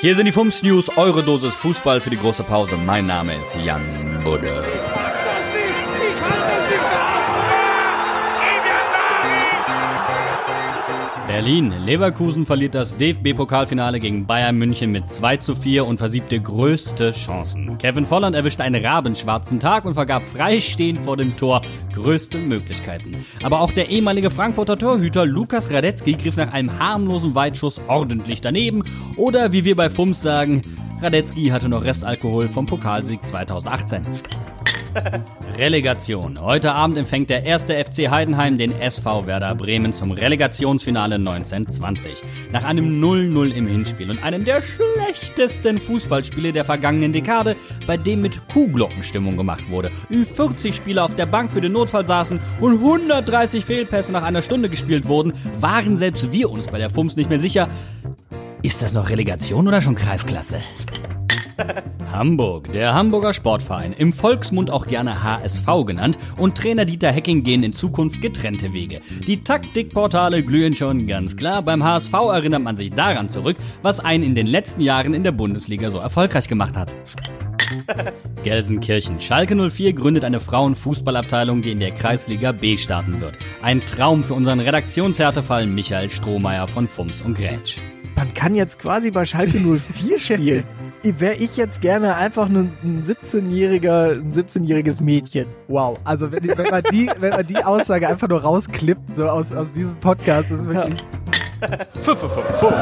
Hier sind die FUMS News, eure Dosis Fußball für die große Pause. Mein Name ist Jan Budde. Berlin. Leverkusen verliert das DFB-Pokalfinale gegen Bayern München mit 2 zu 4 und versiebte größte Chancen. Kevin Volland erwischte einen rabenschwarzen Tag und vergab freistehend vor dem Tor größte Möglichkeiten. Aber auch der ehemalige Frankfurter Torhüter Lukas Radetzky griff nach einem harmlosen Weitschuss ordentlich daneben. Oder wie wir bei FUMS sagen, Radetzky hatte noch Restalkohol vom Pokalsieg 2018. Relegation. Heute Abend empfängt der erste FC Heidenheim den SV Werder Bremen zum Relegationsfinale 1920. Nach einem 0-0 im Hinspiel und einem der schlechtesten Fußballspiele der vergangenen Dekade, bei dem mit Kuhglockenstimmung gemacht wurde, über 40 Spieler auf der Bank für den Notfall saßen und 130 Fehlpässe nach einer Stunde gespielt wurden, waren selbst wir uns bei der FUMS nicht mehr sicher, ist das noch Relegation oder schon Kreisklasse? Hamburg. Der Hamburger Sportverein, im Volksmund auch gerne HSV genannt, und Trainer Dieter Hecking gehen in Zukunft getrennte Wege. Die Taktikportale glühen schon ganz klar. Beim HSV erinnert man sich daran zurück, was einen in den letzten Jahren in der Bundesliga so erfolgreich gemacht hat. Gelsenkirchen. Schalke 04 gründet eine Frauenfußballabteilung, die in der Kreisliga B starten wird. Ein Traum für unseren Redaktionshärtefall Michael Strohmeier von Fums und Grätsch. Man kann jetzt quasi bei Schalke 04 spielen. Wäre ich jetzt gerne einfach nur ein 17-jähriger, ein 17-jähriges Mädchen. Wow. Also wenn, wenn, man die, wenn man die Aussage einfach nur rausklippt, so aus, aus diesem Podcast, das ist wirklich. Fuh.